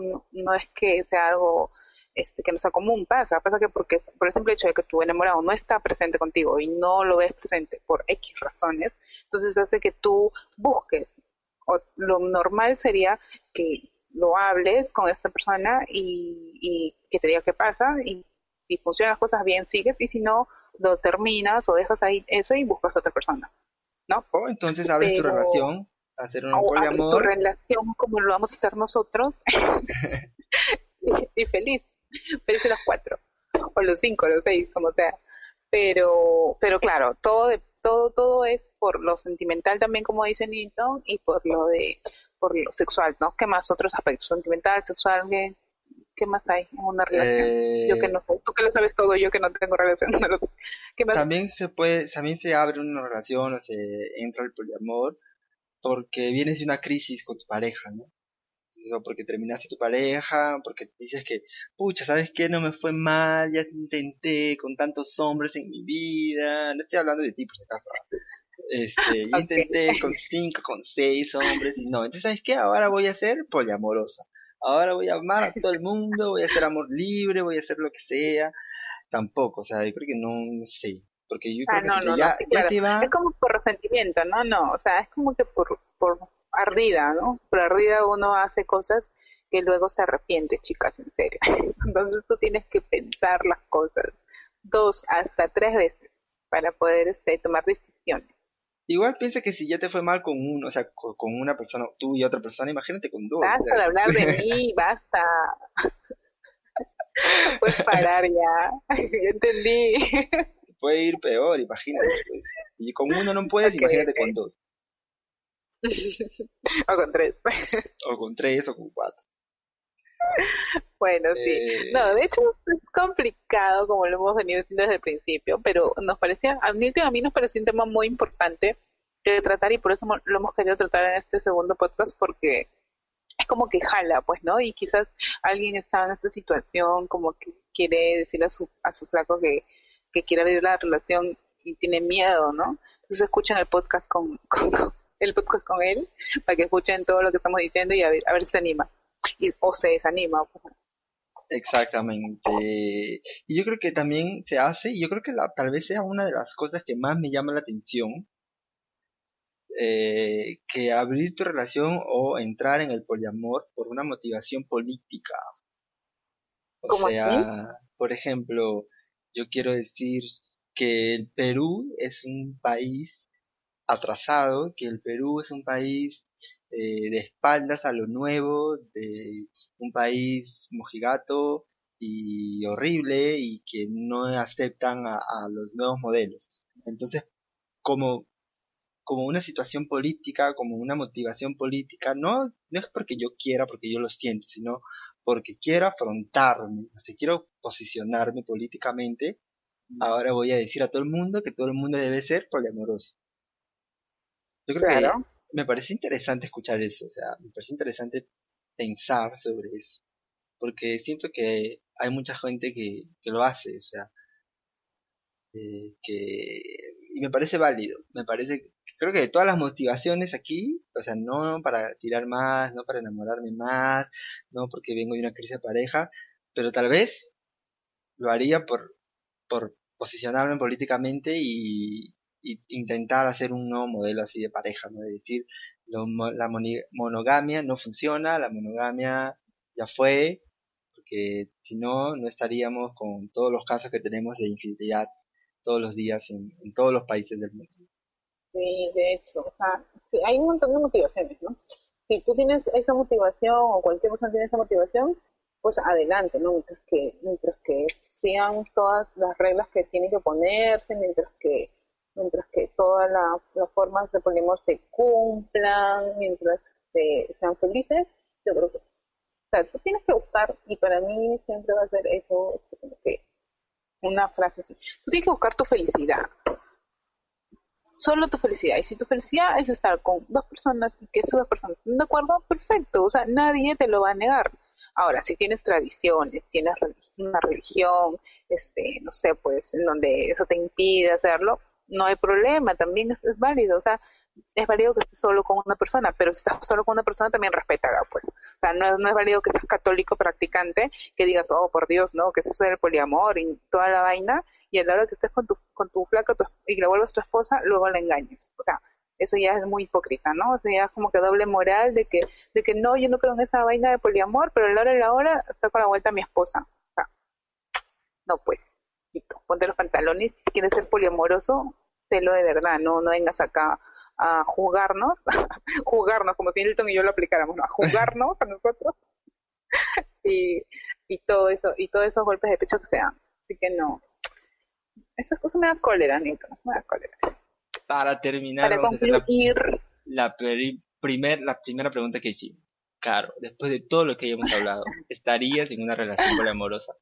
no, no es que sea algo este, que no sea común, pasa, pasa que porque, por ejemplo, el hecho de que tu enamorado no está presente contigo y no lo ves presente por X razones, entonces hace que tú busques, o lo normal sería que lo hables con esta persona y, que te diga qué pasa y si funcionan las cosas bien sigues y si no lo terminas o dejas ahí eso y buscas a otra persona, ¿no? O entonces abres tu relación, hacer un poliamor. tu relación como lo vamos a hacer nosotros y feliz. Parece los cuatro, o los cinco, los seis, como sea. Pero, pero claro, todo, todo, todo es por lo sentimental también, como dice Nito, y por lo de, por lo sexual, ¿no? ¿Qué más otros aspectos? Sentimental, sexual, ¿qué, qué más hay en una relación? Yo que no sé, tú que lo sabes todo, yo que no tengo relación, no lo sé. ¿Qué más también se puede, también se abre una relación o se entra el poliamor porque vienes de una crisis con tu pareja, ¿no? Porque terminaste tu pareja, porque dices que, pucha, ¿sabes qué? No me fue mal, ya intenté con tantos hombres en mi vida, no estoy hablando de tipos acá, este, ya intenté con cinco, con seis hombres, y no, entonces, ¿sabes qué? Ahora voy a ser poliamorosa, ahora voy a amar a todo el mundo, voy a hacer amor libre, voy a hacer lo que sea, tampoco, o sea, yo creo que no, no sé, porque yo creo que ya, ya te va... Es como por resentimiento, no, no, o sea, es como que por, por ardida, ¿no? Por ardida uno hace cosas que luego se arrepiente, chicas, en serio. Entonces tú tienes que pensar las cosas dos hasta tres veces para poder este, tomar decisiones. Igual piensa que si ya te fue mal con uno, o sea, con, una persona, tú y otra persona, imagínate con dos. Basta de hablar de mí, basta. Puedes parar ya, ya entendí. Puede ir peor, imagínate. Pues. Y con uno no puedes, imagínate con dos. O con tres. o con tres o con cuatro. Bueno, sí. Eh, no, de hecho es complicado como lo hemos venido diciendo desde el principio, pero nos parecía, a mí, a mí nos parecía un tema muy importante de tratar y por eso lo hemos querido tratar en este segundo podcast porque es como que jala, pues, ¿no? Y quizás alguien está en esta situación como que quiere decirle a su, a su flaco que, que quiere abrir la relación y tiene miedo, ¿no? Entonces escuchen el podcast con, con, el podcast con él para que escuchen todo lo que estamos diciendo y a ver, a ver si se anima y, o se desanima. Exactamente. Y yo creo que también se hace, y yo creo que la, tal vez sea una de las cosas que más me llama la atención, eh, que abrir tu relación o entrar en el poliamor por una motivación política. O sea, por ejemplo, yo quiero decir que el Perú es un país atrasado, que el Perú es un país eh, de espaldas a lo nuevo, de un país mojigato y horrible y que no aceptan a, los nuevos modelos. Entonces, como, como una situación política, como una motivación política, no, no es porque yo quiera, porque yo lo siento, sino porque quiero afrontarme, quiero posicionarme políticamente, ahora voy a decir a todo el mundo que todo el mundo debe ser poliamoroso. Yo creo que me parece interesante escuchar eso, o sea, me parece interesante pensar sobre eso, porque siento que hay mucha gente que, que lo hace, o sea, eh, que y me parece válido, me parece, creo que de todas las motivaciones aquí, o sea, no para tirar más, no para enamorarme más, no porque vengo de una crisis de pareja, pero tal vez lo haría por, por posicionarme políticamente y, intentar hacer un nuevo modelo así de pareja, ¿no? Es decir, la monogamia no funciona, la monogamia ya fue, porque si no, no estaríamos con todos los casos que tenemos de infidelidad todos los días en, todos los países del mundo. Sí, de hecho, o sea, hay un montón de motivaciones, ¿no? Si tú tienes esa motivación o cualquier persona tiene esa motivación, pues adelante, ¿no? Mientras que, mientras que sean todas las reglas que tienen que ponerse, mientras que mientras que todas las, formas de poliamor se cumplan, mientras sean felices, yo creo que, o sea, tú tienes que buscar, y para mí siempre va a ser eso, que una frase así, tú tienes que buscar tu felicidad, solo tu felicidad, y si tu felicidad es estar con dos personas y que esas dos personas estén de acuerdo, perfecto, o sea, nadie te lo va a negar. Ahora, si tienes tradiciones, tienes una religión, este, no sé, pues, en donde eso te impide hacerlo, no hay problema, también es, válido, o sea, es válido que estés solo con una persona, pero si estás solo con una persona también respétala, pues. O sea, no, no es válido que seas católico practicante, que digas, oh, por Dios, no, que es eso del poliamor y toda la vaina, y a la hora que estés con tu, con tu flaca y le vuelvas tu esposa, luego la engañes. O sea, eso ya es muy hipócrita, ¿no? O sea, ya es como que doble moral de que, de que no, yo no creo en esa vaina de poliamor, pero a la hora de la hora está con la vuelta a mi esposa. O sea, no, pues, ponte los pantalones, si quieres ser poliamoroso, sélo de verdad, no, no vengas acá a jugarnos, jugarnos como si Nilton y yo lo aplicáramos, ¿no? a jugarnos a nosotros y, y todo eso, y todos esos golpes de pecho que se dan. Así que no, esas cosas me dan cólera, Nilton, me da cólera. Para terminar, para concluir, la, primer, la primera pregunta que hicimos. Claro, después de todo lo que hayamos hablado, ¿estarías en una relación poliamorosa?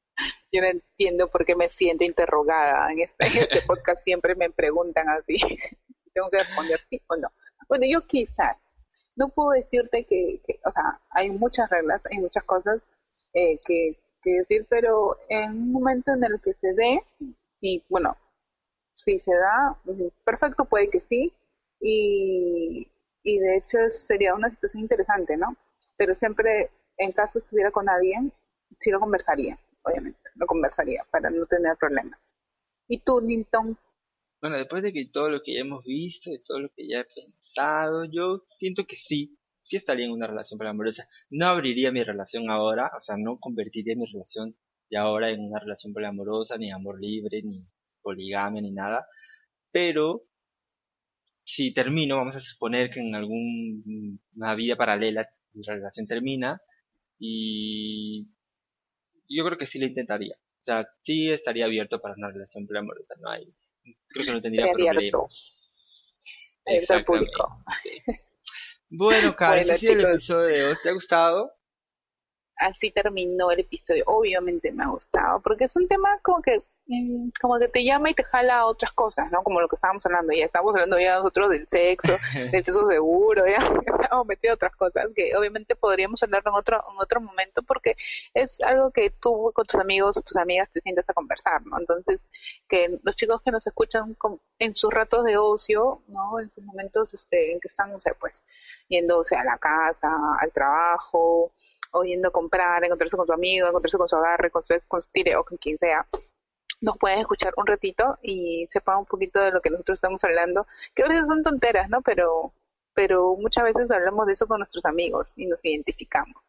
Yo no entiendo por qué me siento interrogada. En este, este podcast siempre me preguntan así. Tengo que responder sí o no. Bueno, yo quizás. No puedo decirte que, o sea, hay muchas reglas, hay muchas cosas eh, que, que decir, pero en un momento en el que se dé, y bueno, si se da, perfecto, puede que sí, y, y de hecho sería una situación interesante, ¿no? Pero siempre, en caso estuviera con alguien, sí lo conversaría, obviamente, lo conversaría para no tener problemas. ¿Y tú, Nilton? Bueno, después de que todo lo que ya hemos visto, de todo lo que ya he pensado, yo siento que sí, sí estaría en una relación poliamorosa. No abriría mi relación ahora, o sea, no convertiría mi relación de ahora en una relación poliamorosa, ni amor libre, ni poligamia, ni nada. Pero si termino, vamos a suponer que en alguna vida paralela la relación termina y yo creo que sí lo intentaría. O sea, sí estaría abierto para una relación poliamorosa, no hay, creo que no tendría problema. público. Bueno, Karen, bueno, el episodio. ¿Te ha gustado? Así terminó el episodio. Obviamente me ha gustado, porque es un tema como que como que te llama y te jala a otras cosas, ¿no? Como lo que estábamos hablando, ya estamos hablando ya nosotros del sexo, del sexo seguro, ya hemos metido otras cosas que obviamente podríamos hablar en otro, en otro momento porque es algo que tú con tus amigos o tus amigas te sientas a conversar, ¿no? Entonces, que los chicos que nos escuchan en sus ratos de ocio, ¿no? En sus momentos este, en que están, no sé, pues, yéndose a la casa, al trabajo, o yendo a comprar, encontrarse con su amigo, encontrarse con su agarre, con su, con su tire o con quien sea, nos pueden escuchar un ratito y sepan un poquito de lo que nosotros estamos hablando, que a veces son tonteras, ¿no? Pero, pero muchas veces hablamos de eso con nuestros amigos y nos identificamos.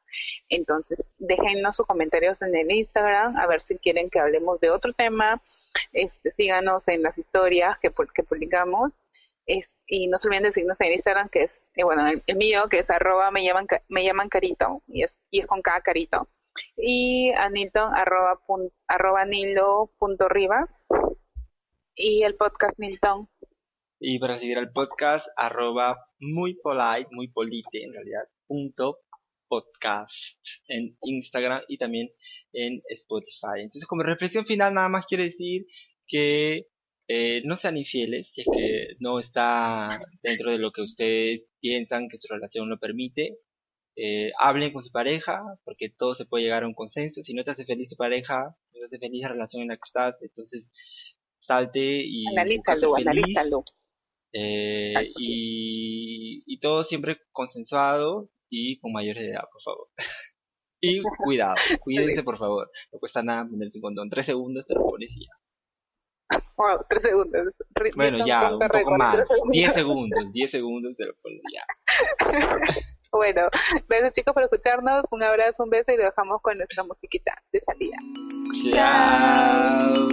Entonces, déjennos sus comentarios en el Instagram, a ver si quieren que hablemos de otro tema. Este, síganos en las historias que, que publicamos. y no se olviden de seguirnos en Instagram, que es, eh, bueno, el, mío, que es arroba me llaman, me llaman carito, y es, y es con cada carito y a Nilton arroba, arroba nilo punto ribas y el podcast Nilton. Y para seguir al podcast arroba muy polite, muy polite en realidad, punto podcast en Instagram y también en Spotify. Entonces como reflexión final nada más quiero decir que eh, no sean infieles si es que no está dentro de lo que ustedes piensan que su relación lo permite eh, hablen con su pareja, porque todo se puede llegar a un consenso. Si no te hace feliz tu pareja, si no te hace feliz la relación en la que estás, entonces salte y... Analízalo, analízalo. Eh, y, y todo siempre consensuado y con mayores de edad, por favor. y cuidado, cuídense por favor. No cuesta nada ponerse un condón. Tres segundos te lo pones y ya. Wow, tres segundos. Bueno, ya, un poco más. Diez segundos, diez segundos te lo pones ya. Bueno, gracias chicos por escucharnos. Un abrazo, un beso y lo dejamos con nuestra musiquita de salida. Chao.